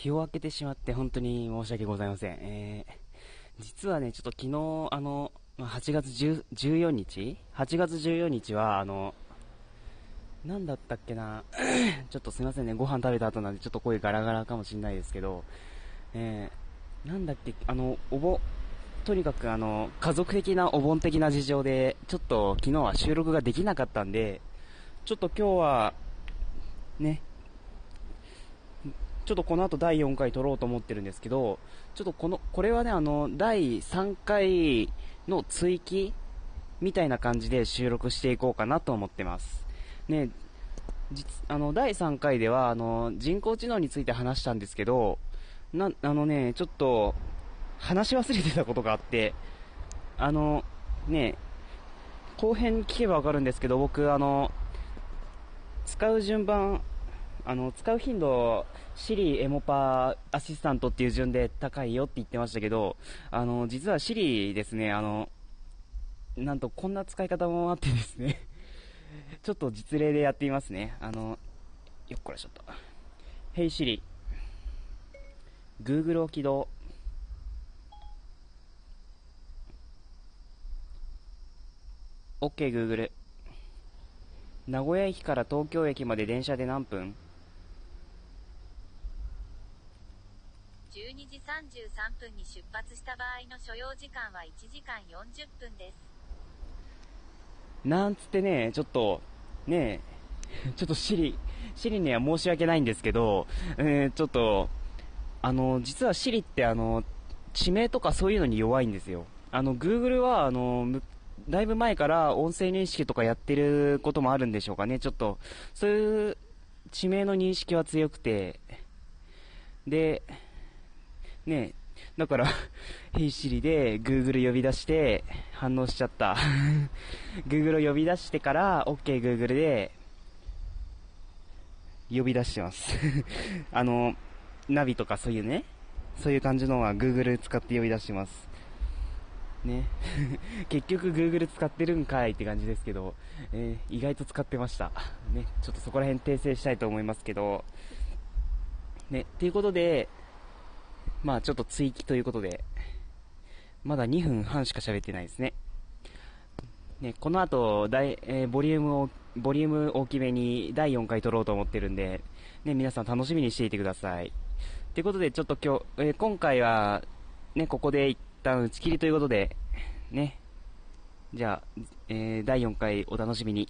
日を明けてしまって本当に申し訳ございません。えー、実はね、ちょっと昨日、あの、8月10 14日 ?8 月14日は、あの、なんだったっけな？ちょっとすいませんね、ご飯食べた後なんでちょっと声ガラガラかもしれないですけど、えー、なんだっけ、あの、おぼ、とにかくあの、家族的なお盆的な事情で、ちょっと昨日は収録ができなかったんで、ちょっと今日は、ね、ちょっとこの後第4回撮ろうと思ってるんですけど、ちょっとこの、これはね、あの、第3回の追記みたいな感じで収録していこうかなと思ってます。ね、あの、第3回では、あの、人工知能について話したんですけど、な、あのね、ちょっと、話し忘れてたことがあって、あの、ね、後編聞けばわかるんですけど、僕、あの、使う順番、あの、使う頻度、シリ、エモパ、アシスタントっていう順で高いよって言ってましたけど、あの、実はシリですね、あの、なんとこんな使い方もあってですね ちょっと実例でやってみますね。あの、よっこらしょっと。Hey Siri、Google を起動。OK Google。名古屋駅から東京駅まで電車で何分？12時33分に出発した場合の所要時間は1時間40分です。なんつってね、ちょっと、ね ちょっとシリ、シリには申し訳ないんですけど、えー、ちょっと、あの、実はシリってあの、地名とかそういうのに弱いんですよ。あの、Google はあの、だいぶ前から音声認識とかやってることもあるんでしょうかね。ちょっと、そういう地名の認識は強くて、で、ねだから、ヘイシリで Google 呼び出して反応しちゃった。Google を呼び出してから OK Google で呼び出してます。あの、ナビとかそういうね、そういう感じのは Google 使って呼び出してます。ね。結局 Google 使ってるんかいって感じですけど、えー、意外と使ってました。ね。ちょっとそこら辺訂正したいと思いますけど、ね。っていうことで、まあちょっと追記ということで、まだ2分半しか喋ってないですね。ね、この後、大、えー、ボリュームを、ボリューム大きめに第4回撮ろうと思ってるんで、ね、皆さん楽しみにしていてください。ということで、ちょっと今日、えー、今回は、ね、ここで一旦打ち切りということで、ね、じゃあ、えー、第4回お楽しみに。